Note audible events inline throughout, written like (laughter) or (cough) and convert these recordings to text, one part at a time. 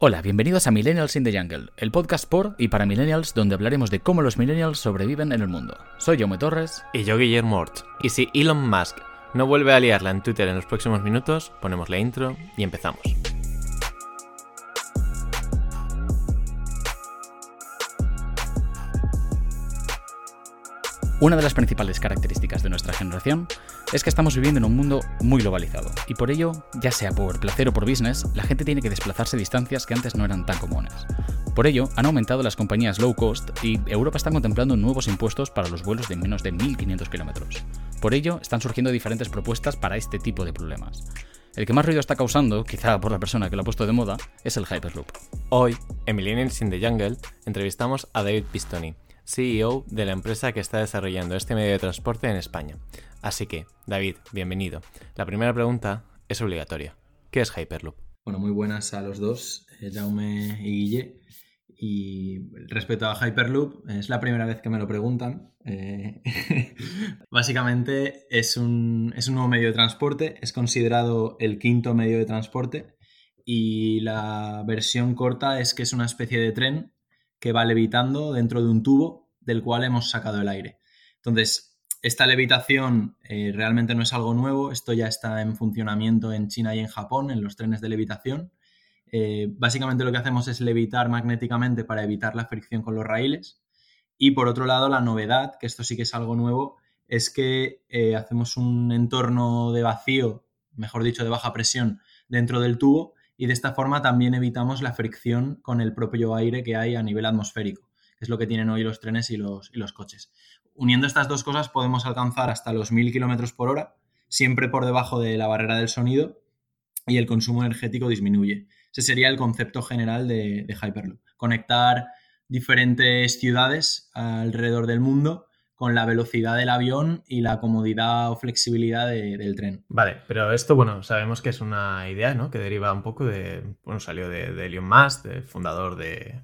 Hola, bienvenidos a Millennials in the Jungle, el podcast por y para millennials donde hablaremos de cómo los millennials sobreviven en el mundo. Soy Jaume Torres. Y yo, Guillermo Orch. Y si Elon Musk no vuelve a liarla en Twitter en los próximos minutos, ponemos la intro y empezamos. Una de las principales características de nuestra generación es que estamos viviendo en un mundo muy globalizado y por ello, ya sea por placer o por business, la gente tiene que desplazarse distancias que antes no eran tan comunes. Por ello, han aumentado las compañías low cost y Europa está contemplando nuevos impuestos para los vuelos de menos de 1.500 kilómetros. Por ello, están surgiendo diferentes propuestas para este tipo de problemas. El que más ruido está causando, quizá por la persona que lo ha puesto de moda, es el Hyperloop. Hoy, en Millennials in the Jungle, entrevistamos a David Pistoni, CEO de la empresa que está desarrollando este medio de transporte en España. Así que, David, bienvenido. La primera pregunta es obligatoria. ¿Qué es Hyperloop? Bueno, muy buenas a los dos, eh, Jaume y Guille. Y respecto a Hyperloop, es la primera vez que me lo preguntan. Eh, (laughs) básicamente es un, es un nuevo medio de transporte, es considerado el quinto medio de transporte y la versión corta es que es una especie de tren que va levitando dentro de un tubo del cual hemos sacado el aire. Entonces, esta levitación eh, realmente no es algo nuevo, esto ya está en funcionamiento en China y en Japón, en los trenes de levitación. Eh, básicamente lo que hacemos es levitar magnéticamente para evitar la fricción con los raíles. Y por otro lado, la novedad, que esto sí que es algo nuevo, es que eh, hacemos un entorno de vacío, mejor dicho, de baja presión dentro del tubo y de esta forma también evitamos la fricción con el propio aire que hay a nivel atmosférico, que es lo que tienen hoy los trenes y los, y los coches. Uniendo estas dos cosas podemos alcanzar hasta los 1000 km por hora, siempre por debajo de la barrera del sonido y el consumo energético disminuye. Ese sería el concepto general de, de Hyperloop. Conectar diferentes ciudades alrededor del mundo con la velocidad del avión y la comodidad o flexibilidad del tren. Vale, pero esto, bueno, sabemos que es una idea, ¿no? Que deriva un poco de, bueno, salió de, de Elon Musk, de fundador de,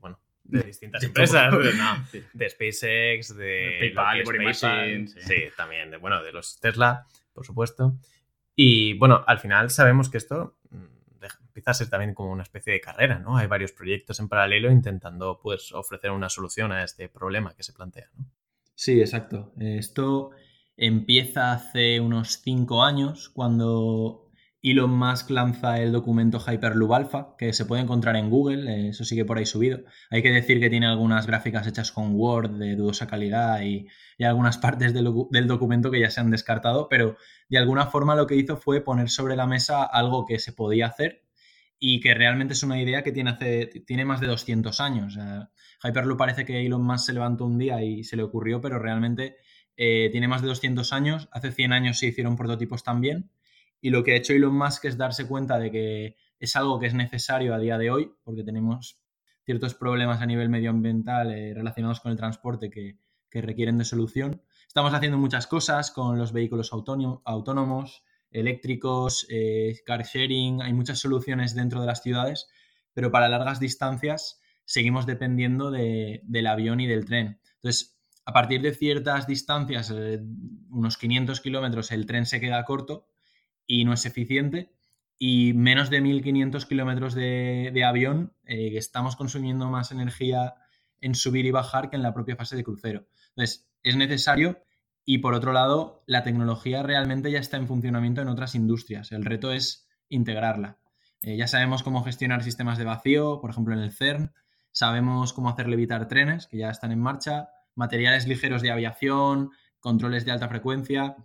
bueno, de distintas empresas, de, SpaceX, de, PayPal, PayPal sí. sí. también, de, bueno, de los Tesla, por supuesto. Y bueno, al final sabemos que esto mm, empieza a ser también como una especie de carrera, ¿no? Hay varios proyectos en paralelo intentando, pues, ofrecer una solución a este problema que se plantea, ¿no? Sí, exacto. Esto empieza hace unos cinco años cuando Elon Musk lanza el documento Hyperloop Alpha, que se puede encontrar en Google, eso sigue por ahí subido. Hay que decir que tiene algunas gráficas hechas con Word de dudosa calidad y, algunas (laughs) partes del, del, documento que ya se han descartado, pero de alguna forma lo que hizo fue poner sobre la mesa algo que se podía hacer y que realmente es una idea que tiene, hace, tiene más de 200 años. Hyperloop parece que Elon Musk se levantó un día y se le ocurrió, pero realmente eh, tiene más de 200 años. Hace 100 años se hicieron prototipos también. Y lo que ha hecho Elon Musk es darse cuenta de que es algo que es necesario a día de hoy, porque tenemos ciertos problemas a nivel medioambiental eh, relacionados con el transporte que, que, requieren de solución. Estamos haciendo muchas cosas con los vehículos autónomos, eléctricos, eh, car sharing, hay muchas soluciones dentro de las ciudades, pero para largas distancias seguimos dependiendo del avión y del tren. Entonces, a partir de ciertas distancias, eh, unos 500 kilómetros, el tren se queda corto y no es eficiente. Y menos de 1500 kilómetros de, avión, eh, estamos consumiendo más energía en subir y bajar que en la propia fase de crucero. Entonces, es necesario y por otro lado, la tecnología realmente ya está en funcionamiento en otras industrias. El reto es integrarla. Eh, ya sabemos cómo gestionar sistemas de vacío, por ejemplo en el CERN. Sabemos cómo hacer levitar trenes, que ya están en marcha, materiales ligeros de aviación, controles de alta frecuencia.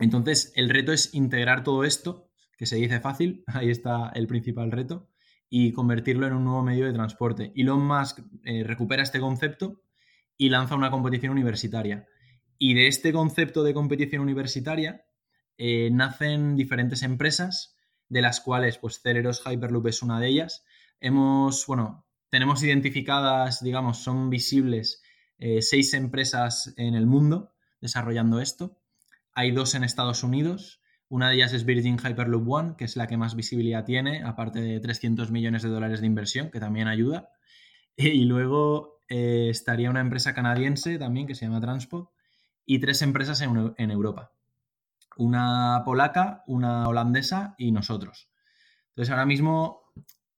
Entonces, el reto es integrar todo esto, que se dice fácil, (laughs) ahí está el principal reto, y convertirlo en un nuevo medio de transporte. Elon Musk eh, recupera este concepto y lanza una competición universitaria. Y de este concepto de competición universitaria eh, nacen diferentes empresas, de las cuales, pues, Celeros Hyperloop es una de ellas. Hemos, bueno, tenemos identificadas, digamos, son visibles eh, seis empresas en el mundo desarrollando esto. Hay dos en Estados Unidos. Una de ellas es Virgin Hyperloop One, que es la que más visibilidad tiene, aparte de 300 millones de dólares de inversión, que también ayuda. (laughs) Y luego eh, estaría una empresa canadiense también que se llama Transport, y tres empresas en, Europa. Una polaca, una holandesa y nosotros. Entonces ahora mismo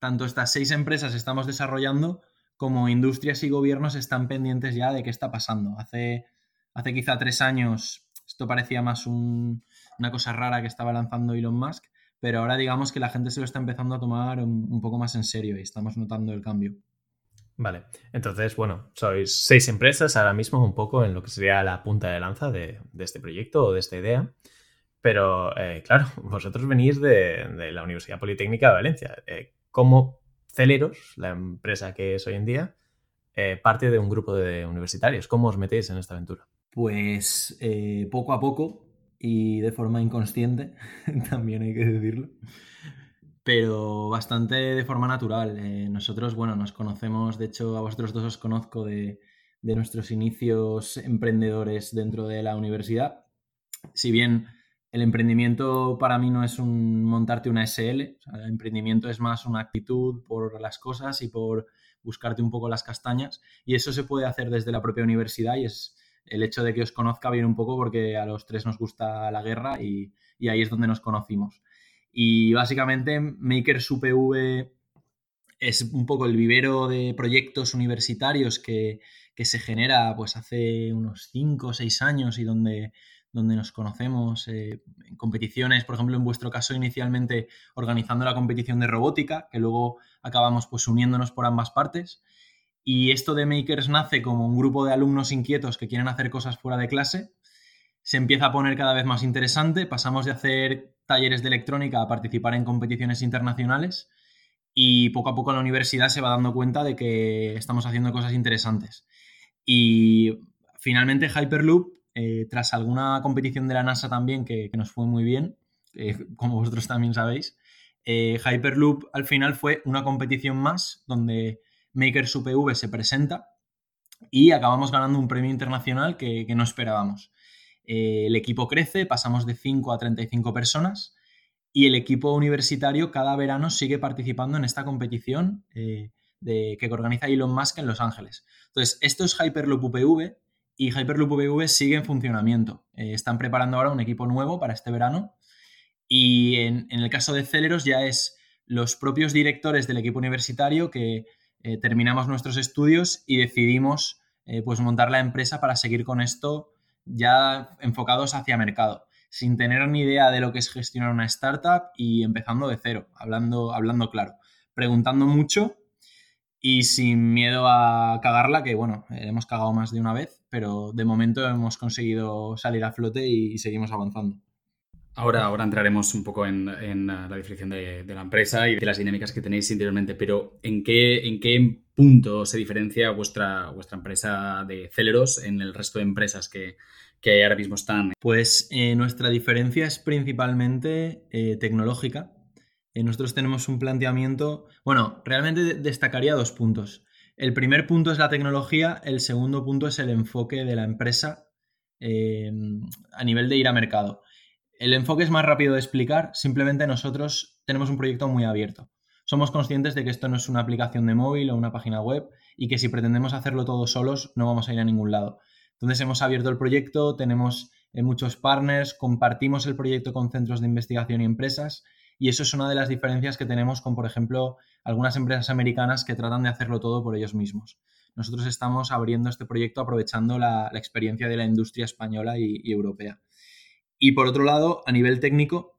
tanto estas seis empresas estamos desarrollando como industrias y gobiernos están pendientes ya de qué está pasando. Hace, hace quizá tres años esto parecía más una cosa rara que estaba lanzando Elon Musk, pero ahora digamos que la gente se lo está empezando a tomar un, poco más en serio y estamos notando el cambio. Vale, entonces, bueno, sois seis empresas ahora mismo un poco en lo que sería la punta de lanza de, este proyecto o de esta idea. Pero, eh, claro, (laughs) vosotros venís de, la Universidad Politécnica de Valencia. Eh, ¿Cómo Celeros, la empresa que es hoy en día, eh, parte de un grupo de universitarios? ¿Cómo os metéis en esta aventura? Pues poco a poco y de forma inconsciente, (laughs) también hay que decirlo pero bastante de forma natural. Eh, nosotros, bueno, nos conocemos, de hecho a vosotros dos os conozco de, nuestros inicios emprendedores dentro de la universidad. Si bien el emprendimiento para mí no es montarte una SL, el emprendimiento es más una actitud por las cosas y por buscarte un poco las castañas y eso se puede hacer desde la propia universidad y es el hecho de que os conozca bien un poco porque a los tres nos gusta la guerra y ahí es donde nos conocimos. Y básicamente Makers UPV es un poco el vivero de proyectos universitarios que, se genera pues hace unos 5 o 6 años y donde, donde nos conocemos eh, en competiciones, por ejemplo, en vuestro caso inicialmente organizando la competición de robótica, que luego acabamos pues uniéndonos por ambas partes. Y esto de Makers nace como un grupo de alumnos inquietos que quieren hacer cosas fuera de clase. Se empieza a poner cada vez más interesante, pasamos de hacer talleres de electrónica a participar en competiciones internacionales y poco a poco la universidad se va dando cuenta de que estamos haciendo cosas interesantes. Y finalmente Hyperloop, eh, tras alguna competición de la NASA también que, nos fue muy bien, (laughs) como vosotros también sabéis, eh, Hyperloop al final fue una competición más donde Makers UPV se presenta y acabamos ganando un premio internacional que no esperábamos. Eh, el equipo crece, pasamos de 5 a 35 personas y el equipo universitario cada verano sigue participando en esta competición eh, de, que organiza Elon Musk en Los Ángeles. Entonces, esto es Hyperloop UPV y Hyperloop UPV sigue en funcionamiento. Eh, están preparando ahora un equipo nuevo para este verano y en, el caso de Celeros ya es los propios directores del equipo universitario que terminamos nuestros estudios y decidimos pues montar la empresa para seguir con esto ya enfocados hacia mercado, sin tener ni idea de lo que es gestionar una startup y empezando de cero, hablando, hablando claro, preguntando mucho y sin miedo a cagarla, que bueno, hemos cagado más de una vez, pero de momento hemos conseguido salir a flote y, seguimos avanzando. Ahora, ahora entraremos un poco en, la definición de, la empresa y de las dinámicas que tenéis interiormente, pero ¿en qué, en qué punto se diferencia vuestra, vuestra empresa de Celeros en el resto de empresas que, ahora mismo están? Pues eh, nuestra diferencia es principalmente eh, tecnológica. Nosotros tenemos un planteamiento, bueno, realmente destacaría dos puntos. El primer punto es la tecnología, el segundo punto es el enfoque de la empresa a nivel de ir a mercado. El enfoque es más rápido de explicar, simplemente nosotros tenemos un proyecto muy abierto. Somos conscientes de que esto no es una aplicación de móvil o una página web y que si pretendemos hacerlo todos solos no vamos a ir a ningún lado. Entonces hemos abierto el proyecto, tenemos eh, muchos partners, compartimos el proyecto con centros de investigación y empresas y eso es una de las diferencias que tenemos con, por ejemplo, algunas empresas americanas que tratan de hacerlo todo por ellos mismos. Nosotros estamos abriendo este proyecto aprovechando la, experiencia de la industria española y europea. Y por otro lado, a nivel técnico,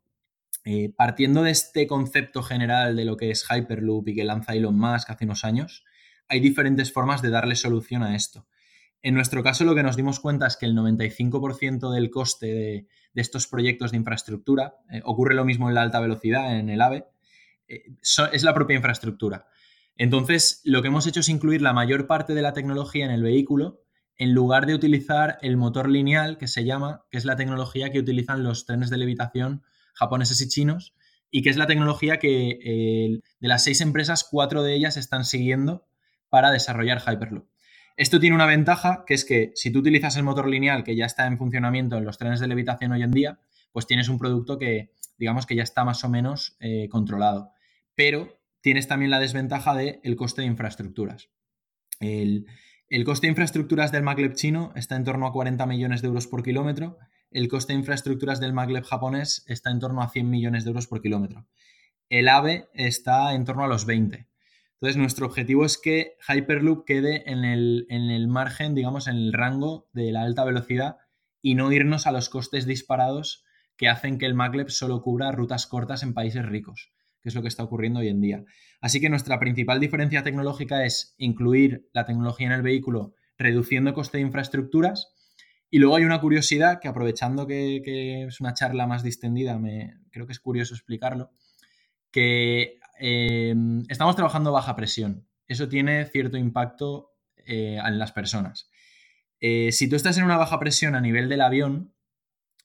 eh, partiendo de este concepto general de lo que es Hyperloop y que lanza Elon Musk hace unos años, hay diferentes formas de darle solución a esto. En nuestro caso, lo que nos dimos cuenta es que el 95% del coste de, estos proyectos de infraestructura, eh, ocurre lo mismo en la alta velocidad, en el AVE, eh, es la propia infraestructura. Entonces, lo que hemos hecho es incluir la mayor parte de la tecnología en el vehículo en lugar de utilizar el motor lineal que se llama, que es la tecnología que utilizan los trenes de levitación japoneses y chinos, y que es la tecnología que eh, de las seis empresas, cuatro de ellas están siguiendo para desarrollar Hyperloop. Esto tiene una ventaja, que es que si tú utilizas el motor lineal que ya está en funcionamiento en los trenes de levitación hoy en día, pues tienes un producto que, digamos que ya está más o menos eh, controlado. Pero tienes también la desventaja del el coste de infraestructuras. El, el coste de infraestructuras del maglev chino está en torno a 40 millones de euros por kilómetro. El coste de infraestructuras del maglev japonés está en torno a 100 millones de euros por kilómetro. el AVE está en torno a los 20. Entonces, nuestro objetivo es que Hyperloop quede en el, en el margen, digamos, en el rango de la alta velocidad y no irnos a los costes disparados que hacen que el maglev solo cubra rutas cortas en países ricos, que es lo que está ocurriendo hoy en día. Así que nuestra principal diferencia tecnológica es incluir la tecnología en el vehículo reduciendo coste de infraestructuras. Y luego hay una curiosidad que aprovechando que, es una charla más distendida, me, creo que es curioso explicarlo, que em, estamos trabajando baja presión. Eso tiene cierto impacto eh, en las personas. Eh, si tú estás en una baja presión a nivel del avión,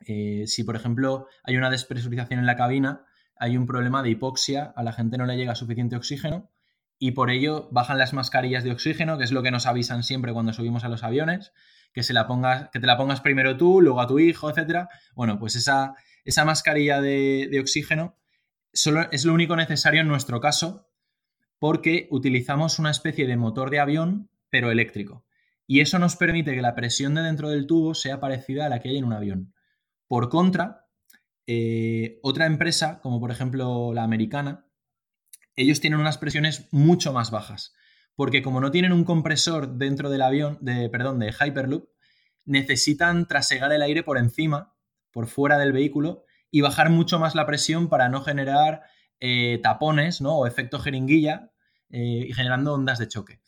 eh, si, por ejemplo, hay una despresurización en la cabina, hay un problema de hipoxia, a la gente no le llega suficiente oxígeno y por ello bajan las mascarillas de oxígeno, que es lo que nos avisan siempre cuando subimos a los aviones, que, se la pongas, que te la pongas primero tú, luego a tu hijo, etc. Bueno, pues esa, esa mascarilla de, de oxígeno es lo único necesario en nuestro caso porque utilizamos una especie de motor de avión, pero eléctrico. Y eso nos permite que la presión de dentro del tubo sea parecida a la que hay en un avión. Por contra, eh, otra empresa, como por ejemplo la americana, ellos tienen unas presiones mucho más bajas, porque como no tienen un compresor dentro del avión, de, perdón, de Hyperloop, necesitan trasegar el aire por encima, por fuera del vehículo, y bajar mucho más la presión para no generar eh, tapones ¿no? o efecto jeringuilla eh, y generando ondas de choque.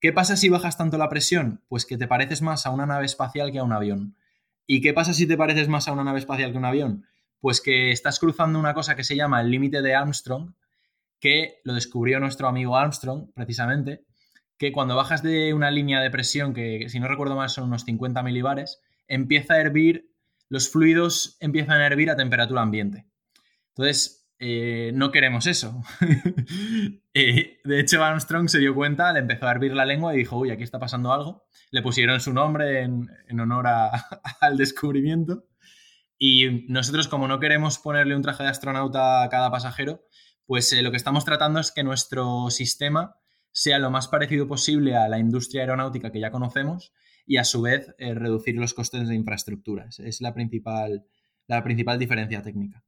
¿Qué pasa si bajas tanto la presión? Pues que te pareces más a una nave espacial que a un avión. ¿Y qué pasa si te pareces más a una nave espacial que un avión? Pues que estás cruzando una cosa que se llama el límite de Armstrong, que lo descubrió nuestro amigo Armstrong, precisamente, que cuando bajas de una línea de presión, que si no recuerdo mal son unos 50 milibares, empieza a hervir, los fluidos empiezan a hervir a temperatura ambiente. Entonces, eh, no queremos eso. (laughs) Eh, de hecho, Armstrong se dio cuenta, le empezó a hervir la lengua y dijo, uy, aquí está pasando algo. Le pusieron su nombre en, honor (laughs) al descubrimiento. Y nosotros, como no queremos ponerle un traje de astronauta a cada pasajero, pues eh, lo que estamos tratando es que nuestro sistema sea lo más parecido posible a la industria aeronáutica que ya conocemos y a su vez reducir los costes de infraestructuras. Es la principal, la principal diferencia técnica.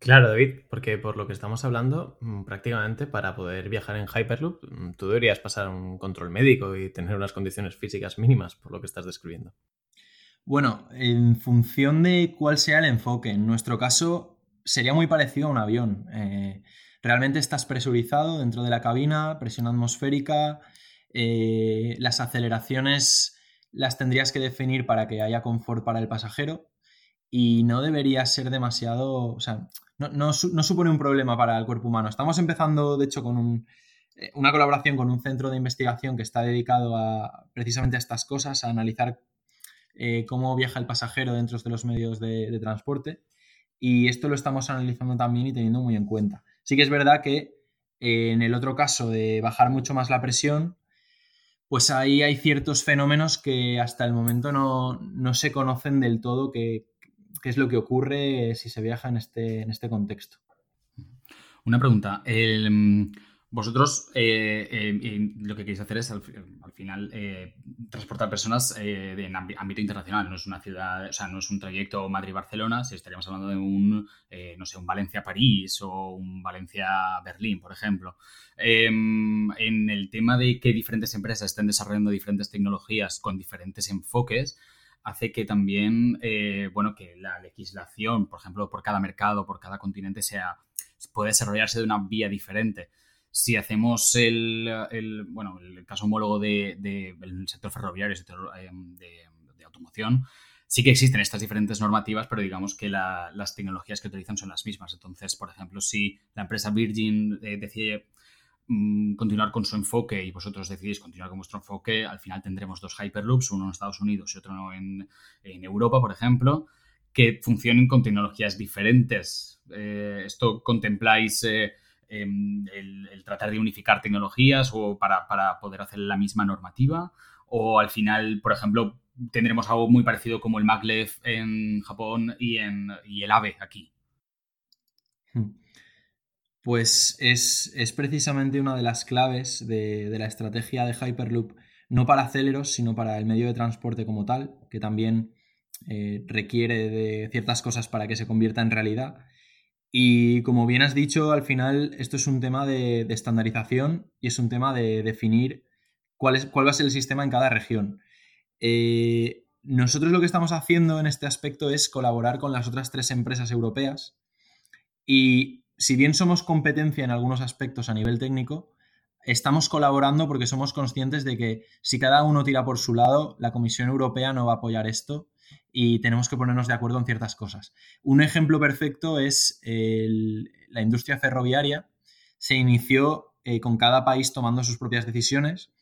Claro, David, porque por lo que estamos hablando, mm, prácticamente para poder viajar en Hyperloop, mm, tú deberías pasar un control médico y tener unas condiciones físicas mínimas, por lo que estás describiendo. Bueno, en función de cuál sea el enfoque, en nuestro caso sería muy parecido a un avión. Eh, realmente estás presurizado dentro de la cabina, presión atmosférica, eh, las aceleraciones las tendrías que definir para que haya confort para el pasajero y no debería ser demasiado, o sea, no, supone un problema para el cuerpo humano. Estamos empezando, de hecho, con eh, una colaboración con un centro de investigación que está dedicado a precisamente a estas cosas, a analizar eh, cómo viaja el pasajero dentro de los medios de, transporte. Y esto lo estamos analizando también y teniendo muy en cuenta. Sí que es verdad que en el otro caso de bajar mucho más la presión, pues ahí hay ciertos fenómenos que hasta el momento no, no se conocen del todo, qué es lo que ocurre si se viaja en este, en este contexto. Una pregunta. Vosotros eh, eh, lo que queréis hacer es al, final eh, transportar personas en ámbito internacional. No es una ciudad, o sea, no es un trayecto Madrid-Barcelona, si estaríamos hablando de un, no sé, un Valencia-París o un Valencia-Berlín, por ejemplo. Em, en el tema de que diferentes empresas estén desarrollando diferentes tecnologías con diferentes enfoques, hace que también, bueno, que la legislación, por ejemplo, por cada mercado, por cada continente, sea, puede desarrollarse de una vía diferente. Si hacemos el, bueno, el caso homólogo del de, sector ferroviario, sector eh, de, automoción, sí que existen estas diferentes normativas, pero digamos que las tecnologías que utilizan son las mismas. Entonces, por ejemplo, si la empresa Virgin eh, decide Mm, continuar con su enfoque y vosotros decidís continuar con vuestro enfoque, al final tendremos dos Hyperloops, uno en Estados Unidos y otro en, Europa, por ejemplo, que funcionen con tecnologías diferentes. Eh, ¿Esto contempláis em, el, tratar de unificar tecnologías o para, poder hacer la misma normativa? ¿O al final, por ejemplo, tendremos algo muy parecido como el maglev en Japón y, en, y el AVE aquí? Hmm. Pues es, precisamente una de las claves de, la estrategia de Hyperloop, no para aceleros, sino para el medio de transporte como tal, que también eh, requiere de ciertas cosas para que se convierta en realidad. Y como bien has dicho, al final esto es un tema de, estandarización y es un tema de definir cuál, es, cuál va a ser el sistema en cada región. Eh, nosotros lo que estamos haciendo en este aspecto es colaborar con las otras tres empresas europeas y si bien somos competencia en algunos aspectos a nivel técnico, estamos colaborando porque somos conscientes de que si cada uno tira por su lado, la Comisión Europea no va a apoyar esto y tenemos que ponernos de acuerdo en ciertas cosas. Un ejemplo perfecto es la industria ferroviaria. Se inició eh, con cada país tomando sus propias decisiones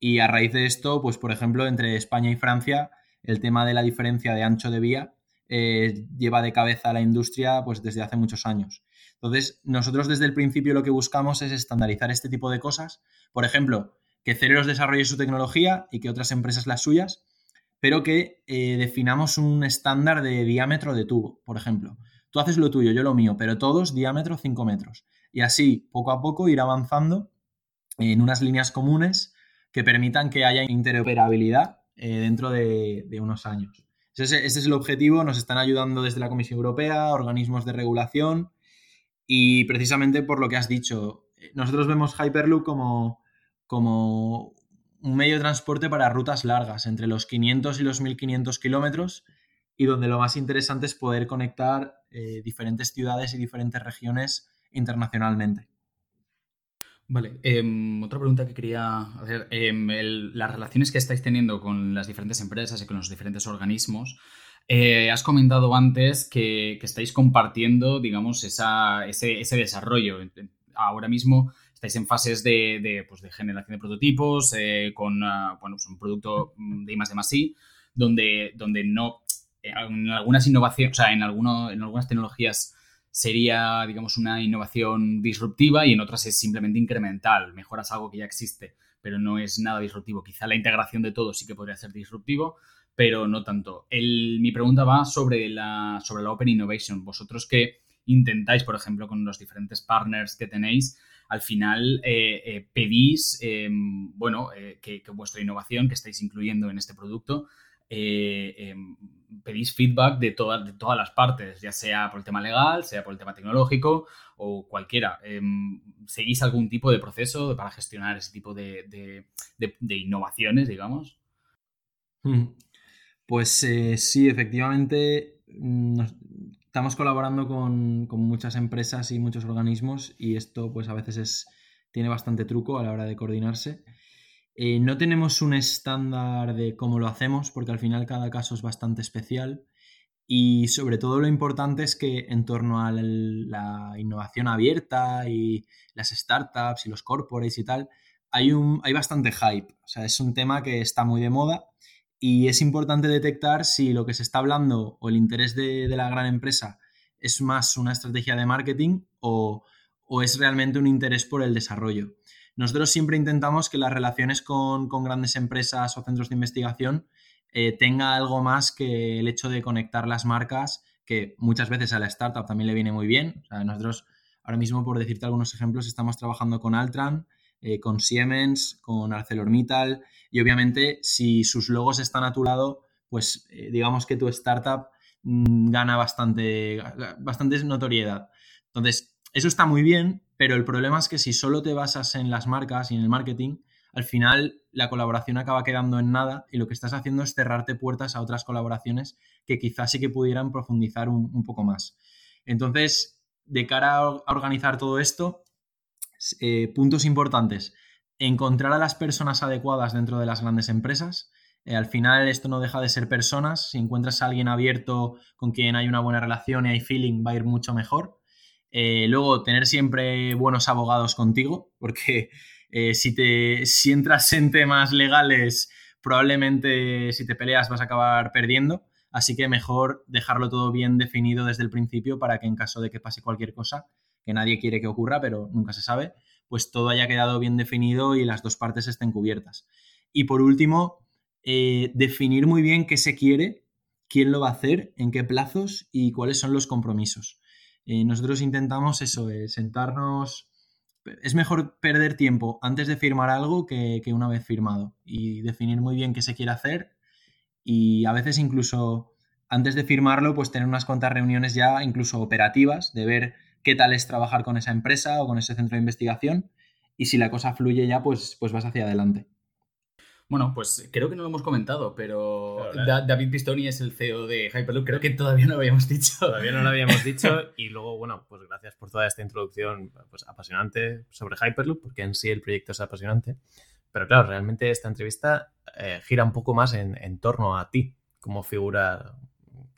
y a raíz de esto, pues por ejemplo, entre España y Francia, el tema de la diferencia de ancho de vía eh, lleva de cabeza a la industria pues desde hace muchos años. Entonces, nosotros desde el principio lo que buscamos es estandarizar este tipo de cosas. Por ejemplo, que Cereros desarrolle su tecnología y que otras empresas las suyas, pero que eh, definamos un estándar de diámetro de tubo, por ejemplo. Tú haces lo tuyo, yo lo mío, pero todos diámetro 5 metros. Y así, poco a poco, ir avanzando en unas líneas comunes que permitan que haya interoperabilidad eh, dentro de, unos años. Ese, ese, es el objetivo, nos están ayudando desde la Comisión Europea, organismos de regulación y precisamente por lo que has dicho, nosotros vemos Hyperloop como, como un medio de transporte para rutas largas, entre los 500 y los 1500 kilómetros, y donde lo más interesante es poder conectar eh, diferentes ciudades y diferentes regiones internacionalmente. Vale, em, otra pregunta que quería hacer. Em, las relaciones que estáis teniendo con las diferentes empresas y con los diferentes organismos, eh, has comentado antes que, estáis compartiendo, digamos, ese, ese desarrollo. Ahora mismo estáis en fases de, pues, generación de prototipos eh, con uh, bueno, pues, un producto de I más de I, donde, donde no, eh, en algunas innovaciones, o sea, en, alguno, en algunas tecnologías sería, digamos, una innovación disruptiva y en otras es simplemente incremental, mejoras algo que ya existe, pero no es nada disruptivo. Quizá la integración de todo sí que podría ser disruptivo, pero no tanto. mi pregunta va sobre la, sobre la Open Innovation. Vosotros que intentáis, por ejemplo, con los diferentes partners que tenéis, al final eh, eh, pedís, em, bueno, eh, que, vuestra innovación que estáis incluyendo en este producto, em, pedís feedback de, todas de todas las partes, ya sea por el tema legal, sea por el tema tecnológico o cualquiera. Em, ¿Seguís algún tipo de proceso para gestionar ese tipo de, innovaciones, digamos? Hmm. Pues sí, efectivamente, estamos colaborando con, muchas empresas y muchos organismos y esto pues a veces es, tiene bastante truco a la hora de coordinarse. Eh, no tenemos un estándar de cómo lo hacemos porque al final cada caso es bastante especial y sobre todo lo importante es que en torno a la innovación abierta y las startups y los corporates y tal, hay, un, hay bastante hype. O sea, es un tema que está muy de moda y es importante detectar si lo que se está hablando o el interés de, la gran empresa es más una estrategia de marketing o, es realmente un interés por el desarrollo. Nosotros siempre intentamos que las relaciones con, grandes empresas o centros de investigación eh, tenga algo más que el hecho de conectar las marcas, que muchas veces a la startup también le viene muy bien. nosotros ahora mismo, por decirte algunos ejemplos, estamos trabajando con Altran, eh, con Siemens, con ArcelorMittal y obviamente si sus logos están a tu lado, pues eh, digamos que tu startup mm, gana bastante, bastante notoriedad. Entonces, eso está muy bien, pero el problema es que si solo te basas en las marcas y en el marketing, al final la colaboración acaba quedando en nada y lo que estás haciendo es cerrarte puertas a otras colaboraciones que quizás sí que pudieran profundizar un poco más. Entonces, de cara a organizar todo esto, eh, puntos importantes. Encontrar a las personas adecuadas dentro de las grandes empresas. Eh, al final esto no deja de ser personas. Si encuentras a alguien abierto con quien hay una buena relación y hay feeling, va a ir mucho mejor. Eh, luego, tener siempre buenos abogados contigo, porque si, te, si entras en temas legales, probablemente si te peleas vas a acabar perdiendo. Así que mejor dejarlo todo bien definido desde el principio para que en caso de que pase cualquier cosa, que nadie quiere que ocurra, pero nunca se sabe, pues todo haya quedado bien definido y las dos partes estén cubiertas. Y por último, eh, definir muy bien qué se quiere, quién lo va a hacer, en qué plazos y cuáles son los compromisos. Eh, nosotros intentamos eso, eh, sentarnos... Es mejor perder tiempo antes de firmar algo que, que una vez firmado y definir muy bien qué se quiere hacer y a veces incluso antes de firmarlo, pues tener unas cuantas reuniones ya incluso operativas, de ver qué tal es trabajar con esa empresa o con ese centro de investigación y si la cosa fluye ya, pues, pues vas hacia adelante. Bueno, pues creo que no lo hemos comentado, pero David Pistoni es el CEO de Hyperloop. Creo que todavía no lo habíamos dicho. (laughs) Todavía no lo habíamos (laughs) dicho. Y luego, bueno, pues gracias por toda esta introducción pues, apasionante sobre Hyperloop, porque en sí el proyecto es apasionante. Pero claro, realmente esta entrevista eh, gira un poco más en, torno a ti, como figura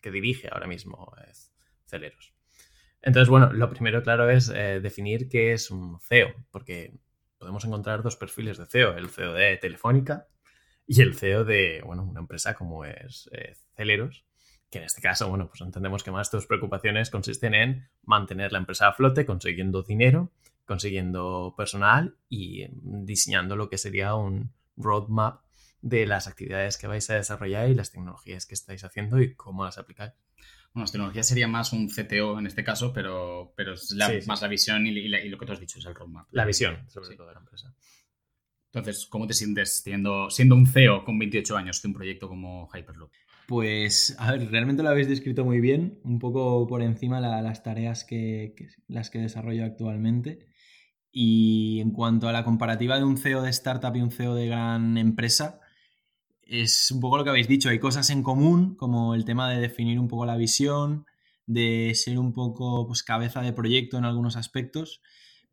que dirige ahora mismo eh, Celeros. Entonces, bueno, lo primero, claro, es eh, definir qué es un CEO, porque podemos encontrar dos perfiles de CEO, el CEO de Telefónica y el CEO de, bueno, una empresa como es eh, Celeros, que en este caso, bueno, pues entendemos que más tus preocupaciones consisten en mantener la empresa a flote, consiguiendo dinero, consiguiendo personal y diseñando lo que sería un roadmap de las actividades que vais a desarrollar y las tecnologías que estáis haciendo y cómo las aplicáis. Bueno, las tecnologías sería más un CTO en este caso, pero, pero es más la visión y, lo que tú has dicho es el roadmap. La visión, sobre todo, de la empresa. Entonces, ¿cómo te sientes siendo, siendo un CEO con 28 años de un proyecto como Hyperloop? Pues, a ver, realmente lo habéis descrito muy bien, un poco por encima de las tareas que, las que desarrollo actualmente. Y en cuanto a la comparativa de un CEO de startup y un CEO de gran empresa, es un poco lo que habéis dicho, hay cosas en común, como el tema de definir un poco la visión, de ser un poco pues, cabeza de proyecto en algunos aspectos,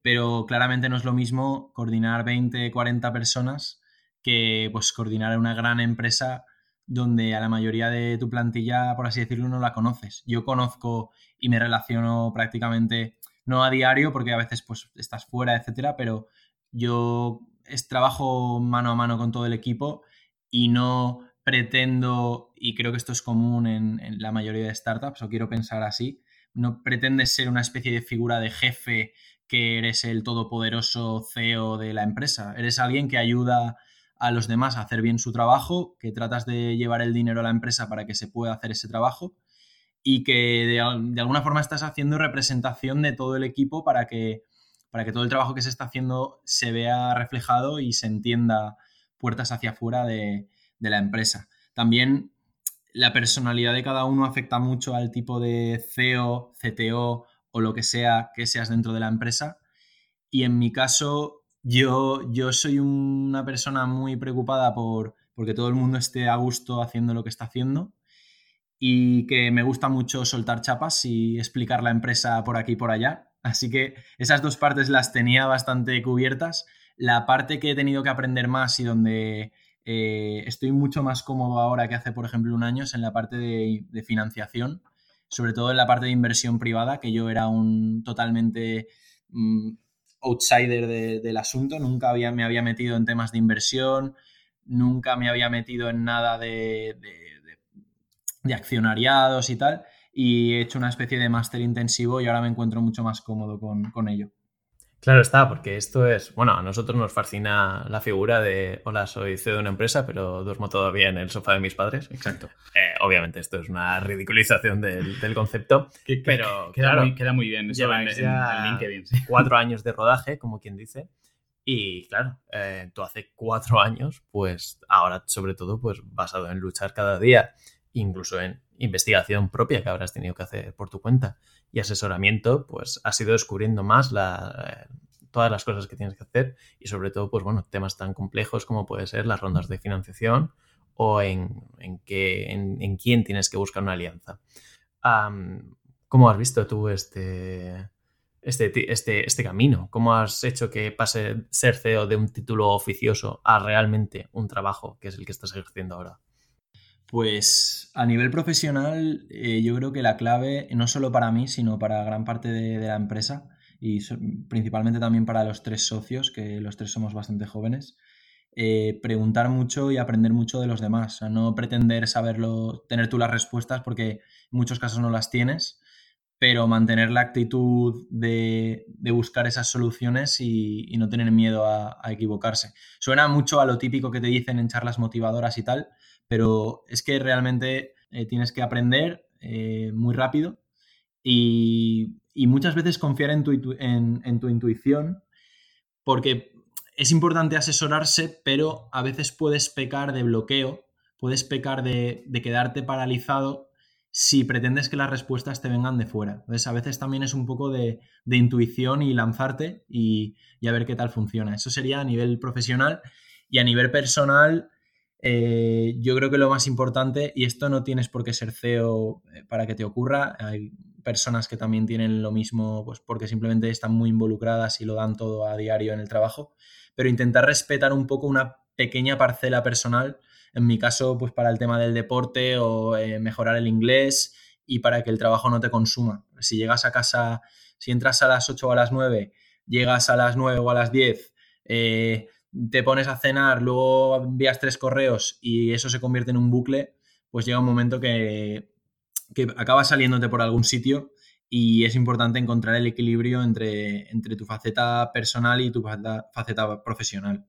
pero claramente no es lo mismo coordinar 20, 40 personas que pues coordinar una gran empresa donde a la mayoría de tu plantilla, por así decirlo, no la conoces. Yo conozco y me relaciono prácticamente, no a diario, porque a veces pues estás fuera, etcétera, pero yo es, trabajo mano a mano con todo el equipo y no pretendo, y creo que esto es común en, la mayoría de startups, o quiero pensar así, no pretendes ser una especie de figura de jefe que eres el todopoderoso CEO de la empresa. Eres alguien que ayuda a los demás a hacer bien su trabajo, que tratas de llevar el dinero a la empresa para que se pueda hacer ese trabajo y que de, alguna forma estás haciendo representación de todo el equipo para que, para que todo el trabajo que se está haciendo se vea reflejado y se entienda puertas hacia afuera de, de la empresa. También la personalidad de cada uno afecta mucho al tipo de CEO, CTO o lo que sea que seas dentro de la empresa. Y en mi caso, yo, yo soy una persona muy preocupada por porque todo el mundo esté a gusto haciendo lo que está haciendo y que me gusta mucho soltar chapas y explicar la empresa por aquí y por allá. Así que esas dos partes las tenía bastante cubiertas. La parte que he tenido que aprender más y donde eh, estoy mucho más cómodo ahora que hace, por ejemplo, un año es en la parte de, financiación sobre todo en la parte de inversión privada, que yo era un totalmente mm, outsider del asunto, nunca había, me había metido en temas de inversión, nunca me había metido en nada de, accionariados y tal, y he hecho una especie de máster intensivo y ahora me encuentro mucho más cómodo con ello. Claro está, porque esto es, bueno, a nosotros nos fascina la figura de, hola, soy CEO de una empresa, pero duermo todavía en el sofá de mis padres. Exacto. Eh, obviamente esto es una ridiculización del, concepto, pero queda, muy, queda, muy, bien eso en, LinkedIn. Cuatro (laughs) años de rodaje, como quien dice, y claro, eh, tú hace cuatro años, pues ahora sobre todo, pues basado en luchar cada día, incluso en investigación propia que habrás tenido que hacer por tu cuenta y asesoramiento, pues has ido descubriendo más la, todas las cosas que tienes que hacer y sobre todo, pues bueno, temas tan complejos como puede ser las rondas de financiación o en, en, en, quién tienes que buscar una alianza. ¿Cómo has visto tú este, este, este, este camino? ¿Cómo has hecho que pase ser CEO de un título oficioso a realmente un trabajo que es el que estás ejerciendo ahora? Pues a nivel profesional, eh, yo creo que la clave, no solo para mí, sino para gran parte de, la empresa y principalmente también para los tres socios, que los tres somos bastante jóvenes, eh, preguntar mucho y aprender mucho de los demás. no pretender saberlo, tener tú las respuestas, porque en muchos casos no las tienes, pero mantener la actitud de, buscar esas soluciones y, no tener miedo a equivocarse. Suena mucho a lo típico que te dicen en charlas motivadoras y tal pero es que realmente eh, tienes que aprender eh, muy rápido y, muchas veces confiar en tu, en, tu intuición porque es importante asesorarse, pero a veces puedes pecar de bloqueo, puedes pecar de, quedarte paralizado si pretendes que las respuestas te vengan de fuera. Entonces, a veces también es un poco de, intuición y lanzarte y, a ver qué tal funciona. Eso sería a nivel profesional y a nivel personal. Eh, yo creo que lo más importante, y esto no tienes por qué ser CEO eh, para que te ocurra, hay personas que también tienen lo mismo, pues porque simplemente están muy involucradas y lo dan todo a diario en el trabajo, pero intentar respetar un poco una pequeña parcela personal en mi caso, pues para el tema del deporte o eh, mejorar el inglés y para que el trabajo no te consuma. Si llegas a casa, si entras a las 8 o a las 9, llegas a las 9 o a las 10, eh, te pones a cenar, luego envías tres correos y eso se convierte en un bucle, pues llega un momento que, que acabas saliéndote por algún sitio y es importante encontrar el equilibrio entre, entre tu faceta personal y tu faceta profesional.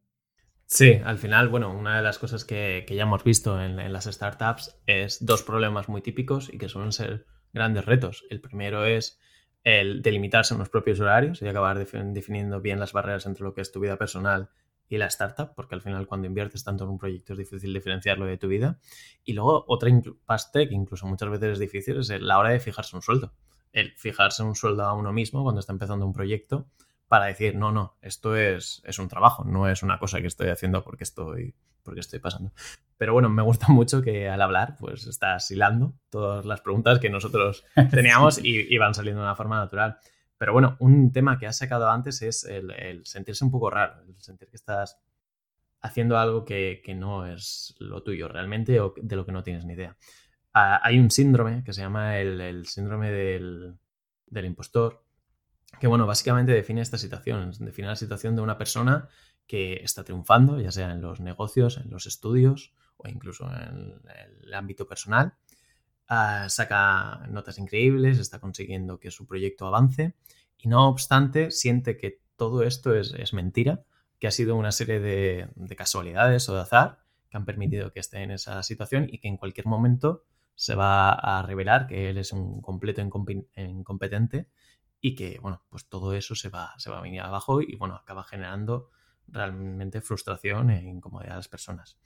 Sí, al final, bueno, una de las cosas que, ya hemos visto en, las startups es dos problemas muy típicos y que suelen ser grandes retos. El primero es el delimitarse en los propios horarios y acabar definiendo bien las barreras entre lo que es tu vida personal y la startup, porque al final cuando inviertes tanto en un proyecto es difícil diferenciarlo de tu vida. Y luego otra paste que incluso muchas veces es difícil es la hora de fijarse un sueldo. El fijarse un sueldo a uno mismo cuando está empezando un proyecto para decir, no, no, esto es, es un trabajo, no es una cosa que estoy haciendo porque estoy, porque estoy pasando. Pero bueno, me gusta mucho que al hablar, pues estás hilando todas las preguntas que nosotros (laughs) teníamos y, van saliendo de una forma natural. Pero bueno, un tema que has sacado antes es el, sentirse un poco raro, el sentir que estás haciendo algo que, no es lo tuyo realmente o de lo que no tienes ni idea. Ah, hay un síndrome que se llama el, síndrome del, del impostor, que bueno, básicamente define esta situación, define la situación de una persona que está triunfando, ya sea en los negocios, en los estudios o incluso en el ámbito personal, ah, saca notas increíbles, está consiguiendo que su proyecto avance y no obstante siente que todo esto es, mentira, que ha sido una serie de, casualidades o de azar que han permitido que esté en esa situación y que en cualquier momento se va a revelar que él es un completo incompetente y que, bueno, pues todo eso se va, se va a venir abajo y, bueno, acaba generando realmente frustración e incomodidad a las personas.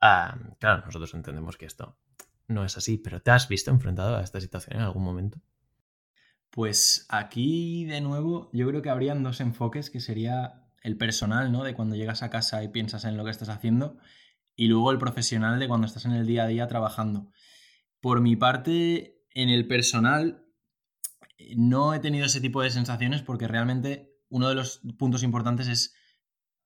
Ah, claro, nosotros entendemos que esto no es así, pero ¿te has visto enfrentado a esta situación en algún momento? Pues aquí, de nuevo, yo creo que habrían dos enfoques, que sería el personal, ¿no? De cuando llegas a casa y piensas en lo que estás haciendo, y luego el profesional de cuando estás en el día a día trabajando. Por mi parte, en el personal, no he tenido ese tipo de sensaciones porque realmente uno de los puntos importantes es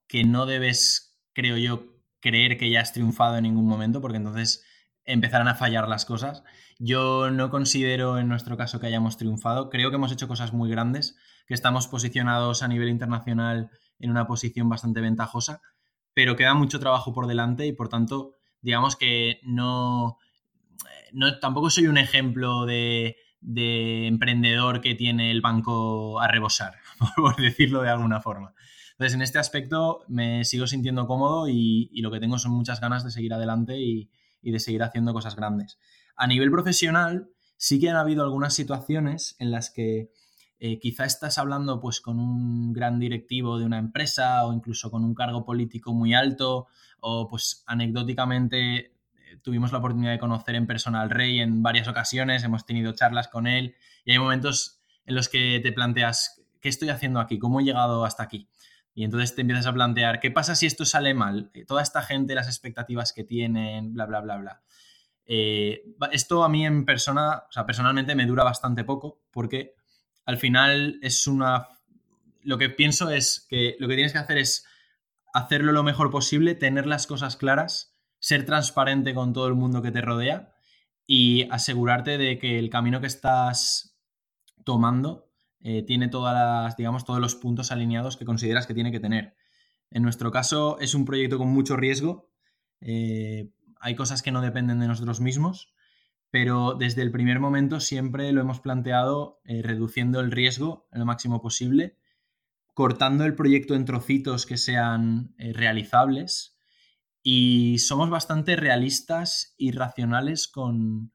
que no debes, creo yo, creer que ya has triunfado en ningún momento porque entonces empezarán a fallar las cosas. Yo no considero en nuestro caso que hayamos triunfado. Creo que hemos hecho cosas muy grandes, que estamos posicionados a nivel internacional en una posición bastante ventajosa, pero queda mucho trabajo por delante y por tanto, digamos que no, no tampoco soy un ejemplo de de emprendedor que tiene el banco a rebosar, (laughs) por decirlo de alguna forma. Entonces, en este aspecto me sigo sintiendo cómodo y, lo que tengo son muchas ganas de seguir adelante y, de seguir haciendo cosas grandes. A nivel profesional, sí que han habido algunas situaciones en las que eh, quizá estás hablando pues con un gran directivo de una empresa o incluso con un cargo político muy alto o pues anecdóticamente tuvimos la oportunidad de conocer en persona al rey en varias ocasiones, hemos tenido charlas con él y hay momentos en los que te planteas, ¿qué estoy haciendo aquí? ¿Cómo he llegado hasta aquí? Y entonces te empiezas a plantear, ¿qué pasa si esto sale mal? Eh, toda esta gente, las expectativas que tienen, bla, bla, bla, bla. Eh, esto a mí en persona, o sea, personalmente me dura bastante poco porque al final es una... Lo que pienso es que lo que tienes que hacer es hacerlo lo mejor posible, tener las cosas claras ser transparente con todo el mundo que te rodea y asegurarte de que el camino que estás tomando eh, tiene todas las, digamos, todos los puntos alineados que consideras que tiene que tener. En nuestro caso es un proyecto con mucho riesgo. Eh, hay cosas que no dependen de nosotros mismos, pero desde el primer momento siempre lo hemos planteado eh, reduciendo el riesgo lo máximo posible, cortando el proyecto en trocitos que sean realizables y somos bastante realistas y racionales con,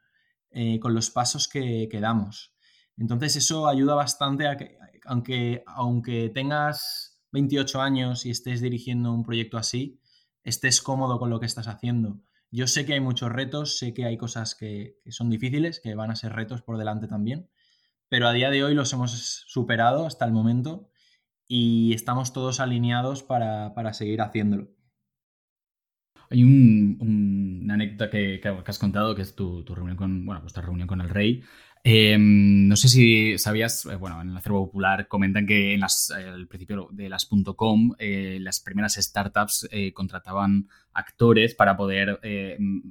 eh, los pasos que, damos. Entonces eso ayuda bastante a que, aunque, aunque tengas 28 años y estés dirigiendo un proyecto así, estés cómodo con lo que estás haciendo Yo sé que hay muchos retos, sé que hay cosas que, son difíciles, que van a ser retos por delante también, pero a día de hoy los hemos superado hasta el momento y estamos todos alineados para, seguir haciéndolo. Hay una anécdota que, has contado, que es tu, reunión con, bueno, vuestra reunión con el rey, Em, no sé si sabías, eh, bueno, en el acervo popular comentan que en las, al principio de las .com eh, las primeras startups eh, contrataban actores para poder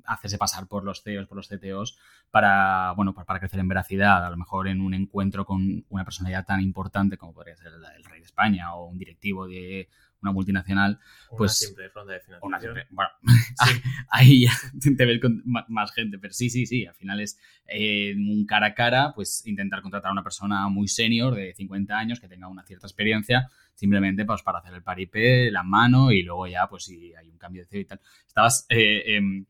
hacerse pasar por los CEOs, por los CTOs, para, bueno, para, crecer en veracidad. A lo mejor en un encuentro con una personalidad tan importante como podría ser el rey de España o un directivo de una multinacional, pues... Una ronda de financiación. bueno, (laughs) (laughs) ahí ya (laughs) te ves con más gente, pero sí, sí, sí, al final es eh, un cara a cara, pues intentar contratar a una persona muy senior de 50 años que tenga una cierta experiencia, simplemente pues, para hacer el paripé, la mano y luego ya, pues si hay un cambio de CEO y tal. Estabas, eh, em,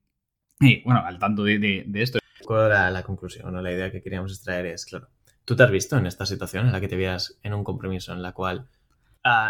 eh, bueno, al tanto de, de, esto. ¿Cuál era la conclusión o la idea que queríamos extraer? Es, claro, tú te has visto en esta situación en la que te veas en un compromiso en la cual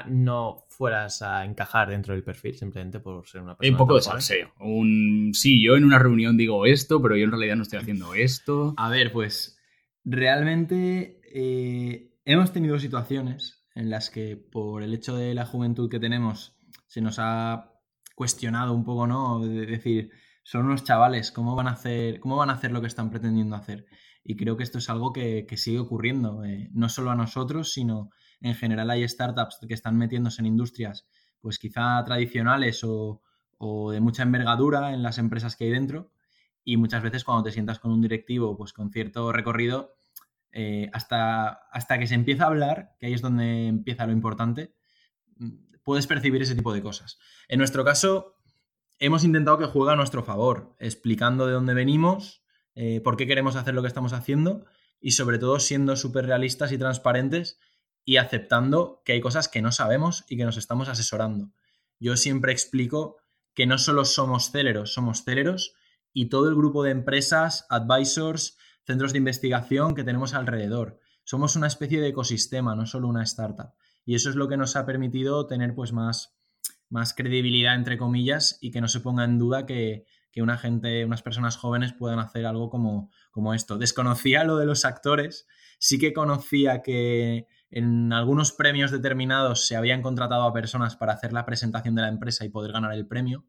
no fueras a encajar dentro del perfil simplemente por ser una persona. Un poco de salseo. Un, sí, yo en una reunión digo esto, pero yo en realidad no estoy haciendo esto. A ver, pues realmente eh, hemos tenido situaciones en las que por el hecho de la juventud que tenemos se nos ha cuestionado un poco, ¿no? De decir, son unos chavales, ¿cómo van a hacer, cómo van a hacer lo que están pretendiendo hacer? Y creo que esto es algo que, sigue ocurriendo, eh, no solo a nosotros, sino en general hay startups que están metiéndose en industrias, pues quizá tradicionales o, de mucha envergadura en las empresas que hay dentro. Y muchas veces cuando te sientas con un directivo, pues con cierto recorrido, eh, hasta, hasta que se empieza a hablar, que ahí es donde empieza lo importante, mm, puedes percibir ese tipo de cosas. En nuestro caso, hemos intentado que juegue a nuestro favor, explicando de dónde venimos, eh, por qué queremos hacer lo que estamos haciendo y sobre todo siendo súper realistas y transparentes y aceptando que hay cosas que no sabemos y que nos estamos asesorando. Yo siempre explico que no solo somos céleros, somos céleros y todo el grupo de empresas, advisors, centros de investigación que tenemos alrededor. Somos una especie de ecosistema, no solo una startup. Y eso es lo que nos ha permitido tener pues más, más credibilidad, entre comillas, y que no se ponga en duda que, una gente, unas personas jóvenes puedan hacer algo como, como esto. Desconocía lo de los actores, sí que conocía que en algunos premios determinados se habían contratado a personas para hacer la presentación de la empresa y poder ganar el premio,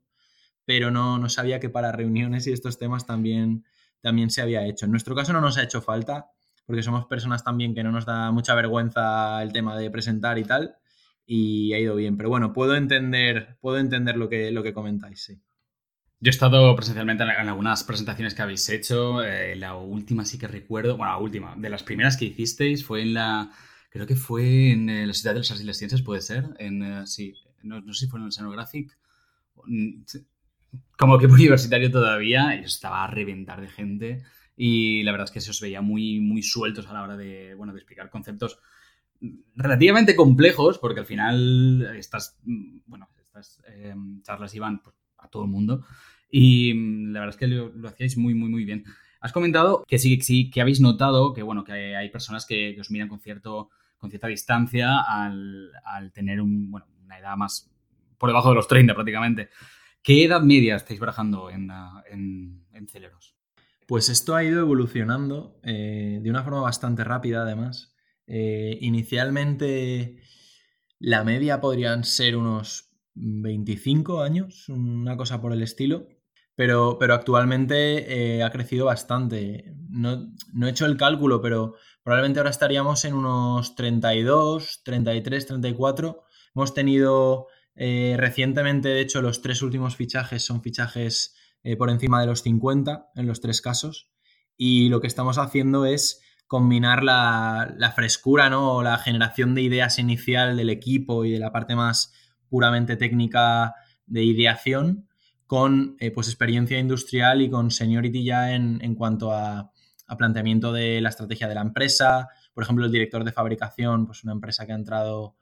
pero no, no sabía que para reuniones y estos temas también, también se había hecho. En nuestro caso no nos ha hecho falta, porque somos personas también que no nos da mucha vergüenza el tema de presentar y tal, y ha ido bien. Pero bueno, puedo entender, puedo entender lo que, lo que comentáis, sí. Yo he estado presencialmente en algunas presentaciones que habéis hecho. Eh, la última sí que recuerdo, bueno, la última, de las primeras que hicisteis fue en la creo que fue en la Sociedad de las Artes y las Ciencias, puede ser, en, eh, sí, no, sé si fue en el Senographic, mm, como equipo (laughs) universitario todavía, y estaba a reventar de gente y la verdad es que se os veía muy, muy sueltos a la hora de, bueno, de explicar conceptos relativamente complejos, porque al final estas, mm, bueno, estas em, charlas iban pues, a todo el mundo y mm, la verdad es que lo, lo hacíais muy, muy, muy bien. Has comentado que sí, sí, que habéis notado que, bueno, que hay personas que, os miran con cierto con cierta distancia al, tener un, bueno, una edad más por debajo de los 30 prácticamente. ¿Qué edad media estáis barajando en, en, Celeros? Pues esto ha ido evolucionando eh, de una forma bastante rápida, además. Eh, inicialmente, la media podrían ser unos 25 años, una cosa por el estilo. Pero, pero actualmente eh, ha crecido bastante. No, no, he hecho el cálculo, pero probablemente ahora estaríamos en unos 32, 33, 34. Hemos tenido eh, recientemente, de hecho, los tres últimos fichajes son fichajes eh, por encima de los 50 en los tres casos. Y lo que estamos haciendo es combinar la, la frescura, ¿no? O la generación de ideas inicial del equipo y de la parte más puramente técnica de ideación con eh, pues experiencia industrial y con seniority ya en, cuanto a, planteamiento de la estrategia de la empresa. Por ejemplo, el director de fabricación, pues una empresa que ha entrado,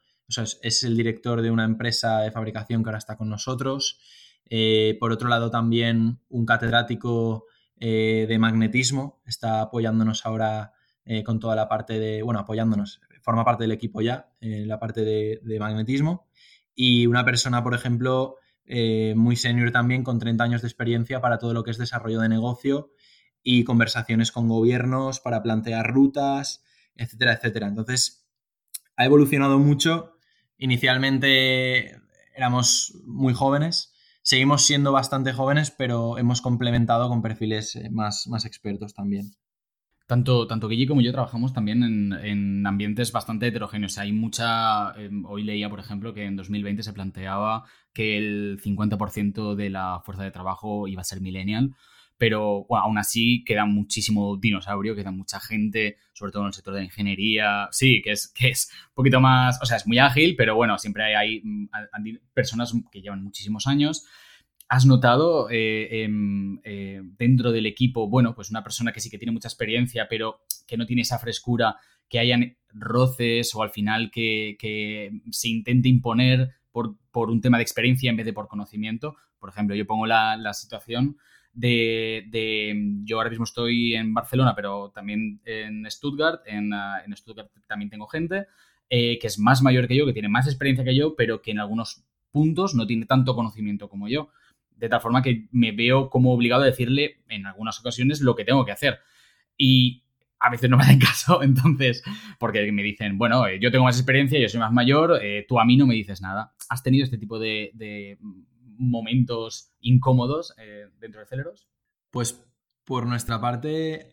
es, el director de una empresa de fabricación que ahora está con nosotros. Eh, por otro lado, también un catedrático eh, de magnetismo está apoyándonos ahora con toda la parte de, bueno, apoyándonos, forma parte del equipo ya, en la parte de magnetismo. Y una persona, por ejemplo, eh, muy senior también, con 30 años de experiencia para todo lo que es desarrollo de negocio y conversaciones con gobiernos para plantear rutas, etcétera, etcétera. Entonces, ha evolucionado mucho. Inicialmente éramos muy jóvenes, seguimos siendo bastante jóvenes, pero hemos complementado con perfiles eh, más, más expertos también. Tanto, tanto Guille como yo trabajamos también en, ambientes bastante heterogéneos. Hay mucha. Em, hoy leía, por ejemplo, que en 2020 se planteaba que el 50% de la fuerza de trabajo iba a ser millennial. Pero aún así queda muchísimo dinosaurio, queda mucha gente, sobre todo en el sector de la ingeniería. Sí, que es, que es un poquito más. O sea, es muy ágil, pero bueno, siempre hay, hay mm, personas que llevan muchísimos años. ¿Has notado eh, em, eh, dentro del equipo, bueno, pues una persona que sí que tiene mucha experiencia, pero que no tiene esa frescura, que hayan roces o al final que, se intente imponer por, un tema de experiencia en vez de por conocimiento? Por ejemplo, yo pongo la, situación de, Yo ahora mismo estoy en Barcelona, pero también en Stuttgart. En, ah, en Stuttgart también tengo gente eh, que es más mayor que yo, que tiene más experiencia que yo, pero que en algunos puntos no tiene tanto conocimiento como yo de tal forma que me veo como obligado a decirle en algunas ocasiones lo que tengo que hacer. Y a veces no me hacen (laughs) caso, entonces, porque me dicen, bueno, eh, yo tengo más experiencia, yo soy más mayor, eh, tú a mí no me dices nada. ¿Has tenido este tipo de, momentos incómodos eh, dentro de Celeros? Pues por nuestra parte,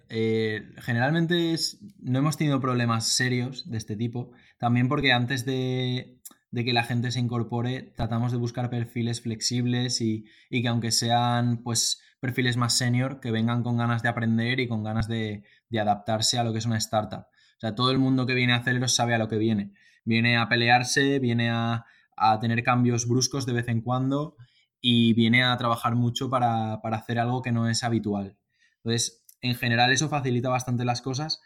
generalmente no hemos tenido problemas serios de este tipo, también porque antes de, de que la gente se incorpore, tratamos de buscar perfiles flexibles y, que aunque sean pues perfiles más senior, que vengan con ganas de aprender y con ganas de, adaptarse a lo que es una startup. O sea, todo el mundo que viene a Celeros sabe a lo que viene. Viene a pelearse, viene a, tener cambios bruscos de vez en cuando y viene a trabajar mucho para, para hacer algo que no es habitual. Entonces, en general eso facilita bastante las cosas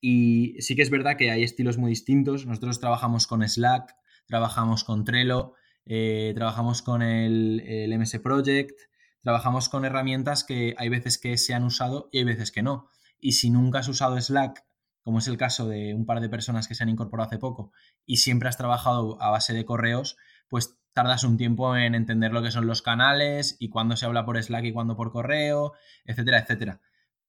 y sí que es verdad que hay estilos muy distintos. Nosotros trabajamos con Slack, trabajamos con Trello, eh, trabajamos con el, MS Project, trabajamos con herramientas que hay veces que se han usado y hay veces que no. Y si nunca has usado Slack, como es el caso de un par de personas que se han incorporado hace poco, y siempre has trabajado a base de correos, pues tardas un tiempo en entender lo que son los canales y cuándo se habla por Slack y cuándo por correo, etcétera, etcétera.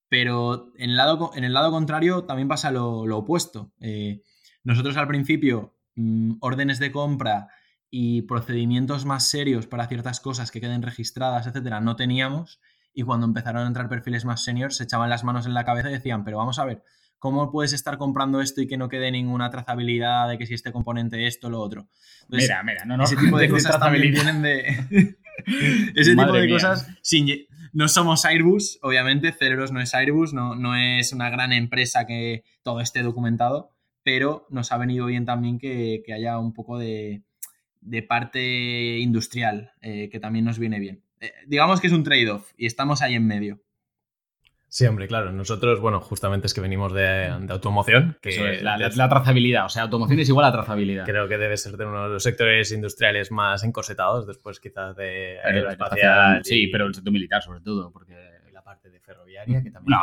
Pero en el lado, en el lado contrario también pasa lo, opuesto. Eh, nosotros al principio Mm, órdenes de compra y procedimientos más serios para ciertas cosas que queden registradas, etcétera, no teníamos. Y cuando empezaron a entrar perfiles más seniors, se echaban las manos en la cabeza y decían, pero vamos a ver, ¿cómo puedes estar comprando esto y que no quede ninguna trazabilidad de que si este componente esto, lo otro? mira, mira, no, no. Ese tipo de, (laughs) cosas también vienen de. (laughs) ese tipo de cosas. no somos Airbus, obviamente, Cerebros no es Airbus, no, no es una gran empresa que todo esté documentado pero nos ha venido bien también que, haya un poco de, parte industrial, eh, que también nos viene bien. Eh, digamos que es un trade-off y estamos ahí en medio. Sí, hombre, claro. Nosotros, bueno, justamente es que venimos de, automoción. Que es, la, trazabilidad. O sea, automoción es igual a trazabilidad. Creo que debe ser de uno de los sectores industriales más encorsetados, después quizás de aeroespacial. Sí, pero el sector militar sobre todo, porque la parte de ferroviaria, que también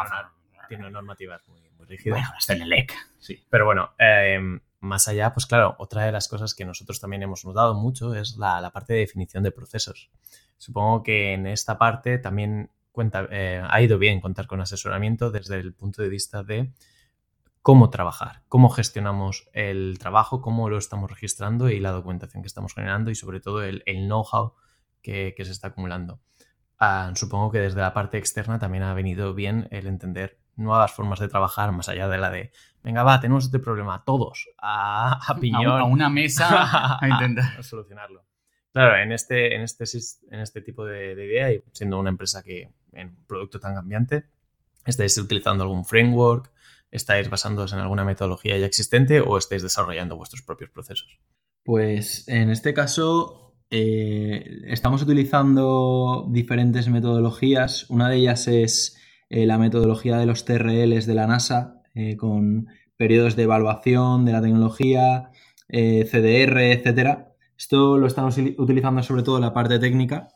tiene normativas muy rígido. hasta en el EC, sí. Pero bueno, eh, más allá, pues claro, otra de las cosas que nosotros también hemos notado mucho es la, parte de definición de procesos. Supongo que en esta parte también cuenta, eh, ha ido bien contar con asesoramiento desde el punto de vista de cómo trabajar, cómo gestionamos el trabajo, cómo lo estamos registrando y la documentación que estamos generando y sobre todo el, know-how que, se está acumulando. Ah, supongo que desde la parte externa también ha venido bien el entender nuevas formas de trabajar más allá de la de, venga, va, tenemos este problema, todos, a, a piñón. A, una mesa a intentar (laughs) solucionarlo. Claro, en este, en este, en este tipo de, idea, y siendo una empresa que en un producto tan cambiante, estáis utilizando algún framework, estáis basándoos en alguna metodología ya existente o estáis desarrollando vuestros propios procesos. Pues en este caso eh, estamos utilizando diferentes metodologías. Una de ellas es eh, la metodología de los TRLs de la NASA, eh, con periodos de evaluación de la tecnología, eh, CDR, etcétera. Esto lo estamos utilizando sobre todo en la parte técnica.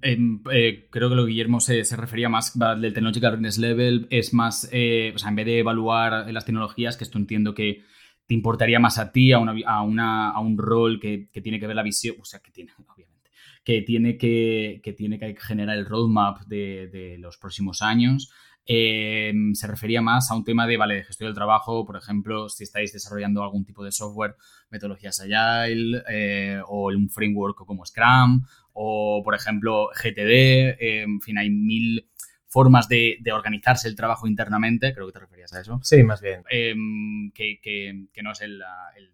Creo que lo Guillermo se, refería más del Technological Readiness Level, es más, o sea, en vez de evaluar las tecnologías, que esto entiendo que te importaría más a ti, a, una, a, un rol que, que, tiene que ver la visión, o sea, que tiene, obviamente que tiene que, tiene que generar el roadmap de, los próximos años. Eh, se refería más a un tema de, vale, de gestión del trabajo, por ejemplo, si estáis desarrollando algún tipo de software, metodologías Agile eh, o un framework como Scrum o, por ejemplo, GTD, en fin, hay mil formas de, organizarse el trabajo internamente, creo que te referías a eso. Sí, más bien. Em, que, no es el,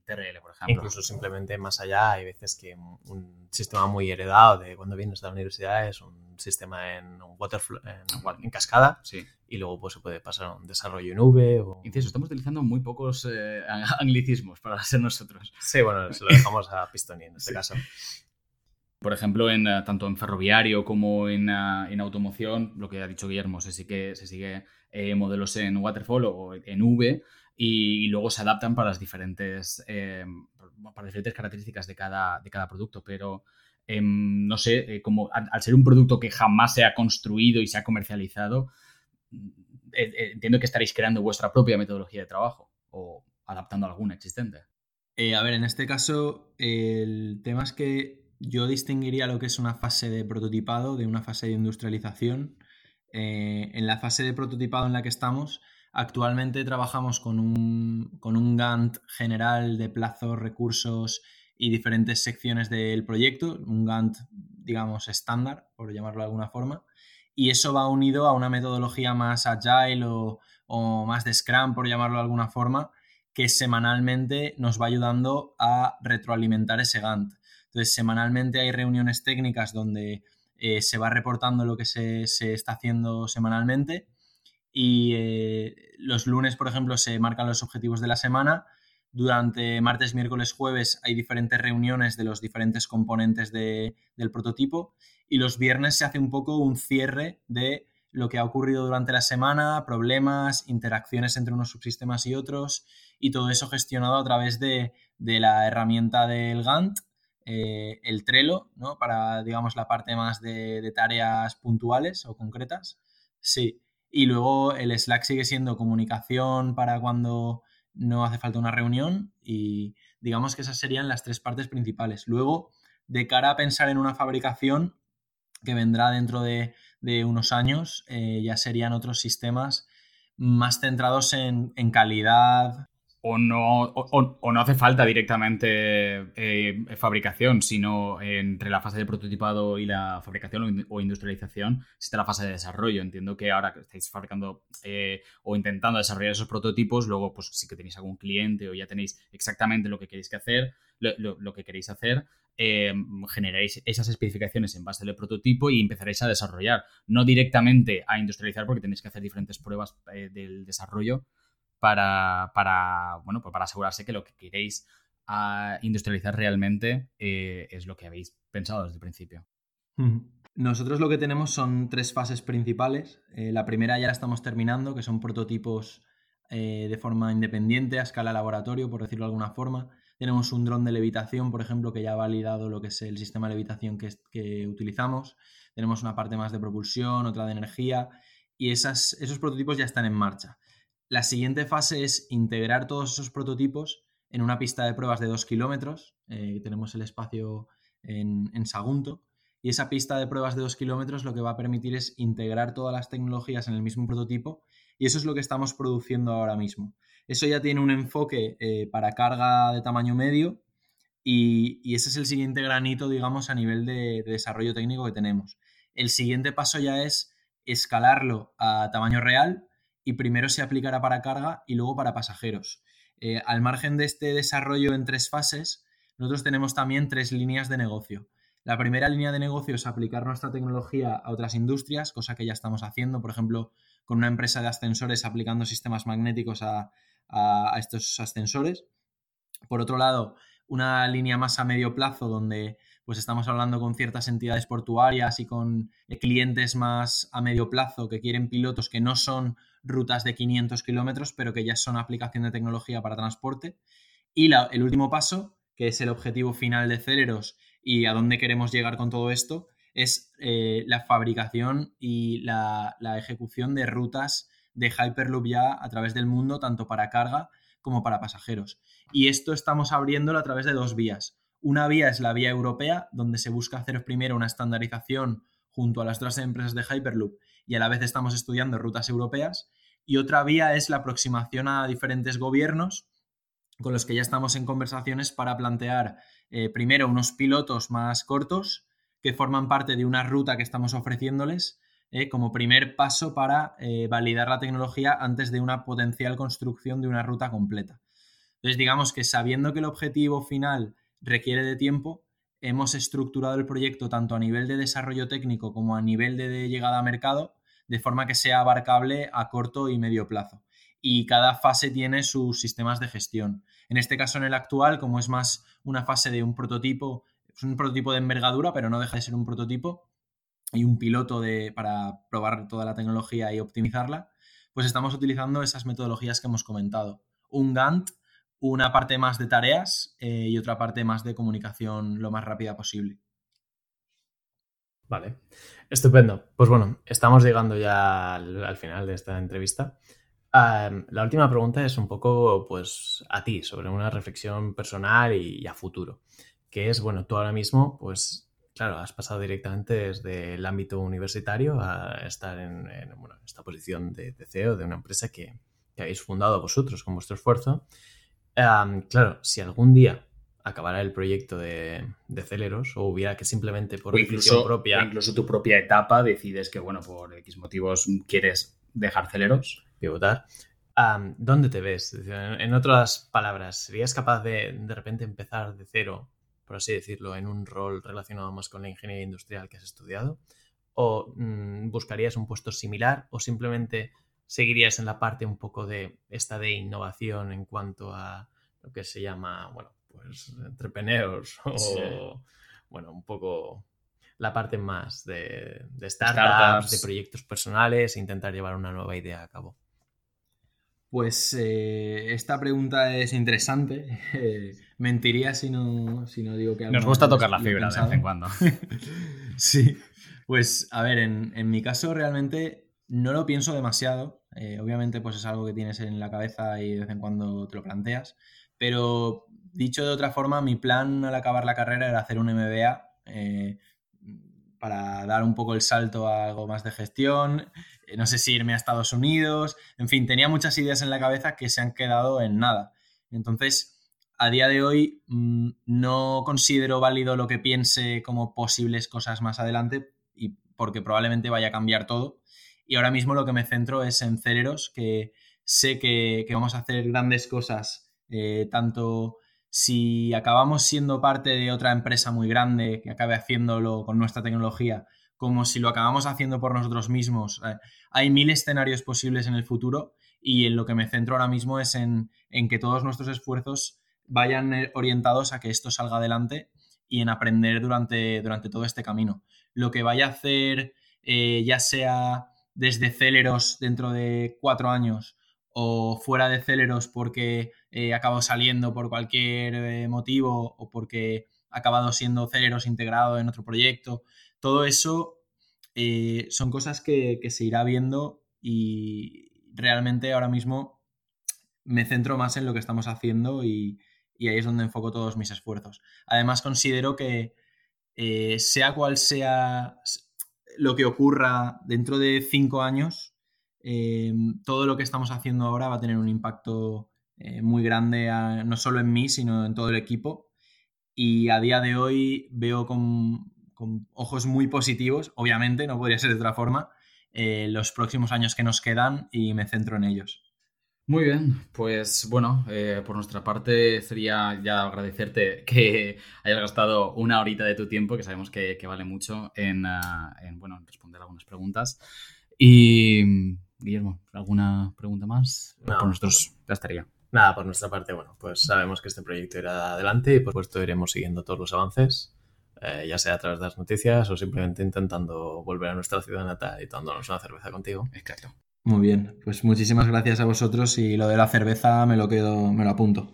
TRL, por ejemplo. Incluso simplemente más allá, hay veces que un sistema muy heredado de cuando vienes de la universidad es un sistema en un waterflow, en, cascada, sí. y luego pues se puede pasar a un desarrollo en V. O... Inciso, estamos utilizando muy pocos eh, (laughs) anglicismos para ser nosotros. Sí, bueno, se lo dejamos a Pistoni en este caso por ejemplo, en, eh, tanto en ferroviario como en, eh, en, automoción, lo que ha dicho Guillermo, se sigue, se sigue eh, modelos en waterfall o en V y, luego se adaptan para las diferentes, para diferentes características de cada, de cada producto. Pero em, no sé, como al, ser un producto que jamás se ha construido y se ha comercializado, mm, entiendo que estaréis creando vuestra propia metodología de trabajo o adaptando alguna existente. a ver, en este caso, el tema es que yo distinguiría lo que es una fase de prototipado de una fase de industrialización. Eh, en la fase de prototipado en la que estamos, actualmente trabajamos con un, con un Gantt general de plazos, recursos y diferentes secciones del proyecto, un Gantt, digamos, estándar, por llamarlo de alguna forma, y eso va unido a una metodología más agile o, o más de Scrum, por llamarlo de alguna forma, que semanalmente nos va ayudando a retroalimentar ese Gantt. Entonces, semanalmente hay reuniones técnicas donde eh, se va reportando lo que se, está haciendo semanalmente y eh, los lunes, por ejemplo, se marcan los objetivos de la semana. Durante martes, miércoles, jueves hay diferentes reuniones de los diferentes componentes del prototipo y los viernes se hace un poco un cierre de lo que ha ocurrido durante la semana, problemas, interacciones entre unos subsistemas y otros y todo eso gestionado a través de, de la herramienta del Gantt eh, el Trello, ¿no? Para, digamos, la parte más de, tareas puntuales o concretas. Sí. Y luego el Slack sigue siendo comunicación para cuando no hace falta una reunión y digamos que esas serían las tres partes principales. Luego, de cara a pensar en una fabricación que vendrá dentro de, unos años, eh, ya serían otros sistemas más centrados en, en calidad, o no, o, no hace falta directamente eh, fabricación, sino entre la fase de prototipado y la fabricación o industrialización está la fase de desarrollo. Entiendo que ahora que estáis fabricando eh, o intentando desarrollar esos prototipos, luego pues sí que tenéis algún cliente o ya tenéis exactamente lo que queréis que hacer, lo, que queréis hacer, eh, generáis esas especificaciones en base del prototipo y empezaréis a desarrollar, no directamente a industrializar porque tenéis que hacer diferentes pruebas del desarrollo para, bueno, pues para asegurarse que lo que queréis ah, industrializar realmente eh, es lo que habéis pensado desde el principio. Nosotros lo que tenemos son tres fases principales. Eh, la primera ya la estamos terminando, que son prototipos eh, de forma independiente, a escala laboratorio, por decirlo de alguna forma. Tenemos un dron de levitación, por ejemplo, que ya ha validado lo que es el sistema de levitación que, que utilizamos. Tenemos una parte más de propulsión, otra de energía, y esas, esos prototipos ya están en marcha. La siguiente fase es integrar todos esos prototipos en una pista de pruebas de 2 kilómetros. Eh, tenemos el espacio en, Sagunto. Y esa pista de pruebas de 2 kilómetros lo que va a permitir es integrar todas las tecnologías en el mismo prototipo. Y eso es lo que estamos produciendo ahora mismo. Eso ya tiene un enfoque eh, para carga de tamaño medio. Y, ese es el siguiente granito, digamos, a nivel de desarrollo técnico que tenemos. El siguiente paso ya es escalarlo a tamaño real y primero se aplicará para carga y luego para pasajeros. Eh, al margen de este desarrollo en tres fases, nosotros tenemos también tres líneas de negocio. La primera línea de negocio es aplicar nuestra tecnología a otras industrias, cosa que ya estamos haciendo, por ejemplo, con una empresa de ascensores aplicando sistemas magnéticos a, a estos ascensores. Por otro lado, una línea más a medio plazo donde pues estamos hablando con ciertas entidades portuarias y con clientes más a medio plazo que quieren pilotos que no son rutas de 500 kilómetros, pero que ya son aplicación de tecnología para transporte. Y el último paso, que es el objetivo final de Celeros y a dónde queremos llegar con todo esto, es eh, la fabricación y la, la, ejecución de rutas de Hyperloop ya a través del mundo, tanto para carga como para pasajeros. Y esto estamos abriéndolo a través de dos vías. Una vía es la vía europea, donde se busca hacer primero una estandarización junto a las otras empresas de Hyperloop y a la vez estamos estudiando rutas europeas. Y otra vía es la aproximación a diferentes gobiernos con los que ya estamos en conversaciones para plantear eh, primero unos pilotos más cortos que forman parte de una ruta que estamos ofreciéndoles eh, como primer paso para eh, validar la tecnología antes de una potencial construcción de una ruta completa. Entonces, digamos que sabiendo que el objetivo final requiere de tiempo, hemos estructurado el proyecto tanto a nivel de desarrollo técnico como a nivel de, llegada a mercado, de forma que sea abarcable a corto y medio plazo. Y cada fase tiene sus sistemas de gestión. En este caso, en el actual, como es más una fase de un prototipo es un prototipo de envergadura, pero no deja de ser un prototipo y un piloto de, para probar toda la tecnología y optimizarla, pues estamos utilizando esas metodologías que hemos comentado. Un Gantt, una parte más de tareas eh, y otra parte más de comunicación lo más rápida posible. Vale, estupendo. Pues bueno, estamos llegando ya al, final de esta entrevista. la última pregunta es un poco, pues, a ti, sobre una reflexión personal y a futuro que es, bueno, tú ahora mismo, pues, claro, has pasado directamente desde el ámbito universitario a estar en, esta posición de, CEO de una empresa que, habéis fundado vosotros con vuestro esfuerzo. Claro, si algún día acabara el proyecto de, Celeros o hubiera que simplemente por decisión propia... Incluso tu propia etapa decides que, bueno, por X motivos quieres dejar Celeros. Pivotar. ¿Dónde te ves? En otras palabras, ¿serías capaz de de repente empezar de cero por así decirlo, en un rol relacionado más con la ingeniería industrial que has estudiado? ¿O mm, buscarías un puesto similar o simplemente seguirías en la parte un poco de esta de innovación en cuanto a lo que se llama, bueno, pues entrepreneurs (laughs) o, bueno, un poco la parte más de, startups, de proyectos personales e intentar llevar una nueva idea a cabo? Pues eh, esta pregunta es interesante. (laughs) mentiría si no, si no digo que... Nos gusta tocar la fibra de vez en cuando. (laughs) sí. Pues a ver, en, mi caso realmente no lo pienso demasiado. Eh, obviamente pues es algo que tienes en la cabeza y de vez en cuando te lo planteas. Pero dicho de otra forma, mi plan al acabar la carrera era hacer un MBA. Eh, para dar un poco el salto a algo más de gestión, eh, no sé si irme a Estados Unidos, en fin, tenía muchas ideas en la cabeza que se han quedado en nada. Entonces, a día de hoy mm, no considero válido lo que piense como posibles cosas más adelante y porque probablemente vaya a cambiar todo. Y ahora mismo lo que me centro es en Celeros, que sé que, vamos a hacer grandes cosas, eh, tanto si acabamos siendo parte de otra empresa muy grande que acabe haciéndolo con nuestra tecnología, como si lo acabamos haciendo por nosotros mismos. Eh, hay mil escenarios posibles en el futuro y en lo que me centro ahora mismo es en, que todos nuestros esfuerzos vayan eh, orientados a que esto salga adelante y en aprender durante, durante todo este camino. Lo que vaya a hacer, eh, ya sea desde Celeros dentro de cuatro años o fuera de Celeros porque he acabado saliendo por cualquier motivo o porque ha acabado siendo Celeros integrado en otro proyecto todo eso eh, son cosas que, se irá viendo y realmente ahora mismo me centro más en lo que estamos haciendo y, ahí es donde enfoco todos mis esfuerzos. Además, considero que eh, sea cual sea lo que ocurra dentro de cinco años, eh, todo lo que estamos haciendo ahora va a tener un impacto muy grande no solo en mí, sino en todo el equipo. Y a día de hoy veo con, con ojos muy positivos, obviamente, no podría ser de otra forma, eh, los próximos años que nos quedan y me centro en ellos. Muy bien, pues bueno, eh, por nuestra parte sería ya agradecerte que hayas gastado una horita de tu tiempo, que sabemos que, vale mucho, en, ah, bueno, responder algunas preguntas. Y, Guillermo, ¿alguna pregunta más? No, por nosotros ya estaría. Nada, por nuestra parte, bueno, pues sabemos que este proyecto irá adelante y por supuesto iremos siguiendo todos los avances eh, ya sea a través de las noticias o simplemente intentando volver a nuestra ciudad natal y tomándonos una cerveza contigo. Exacto. Muy bien, pues muchísimas gracias a vosotros y lo de la cerveza me lo quedo, me lo apunto.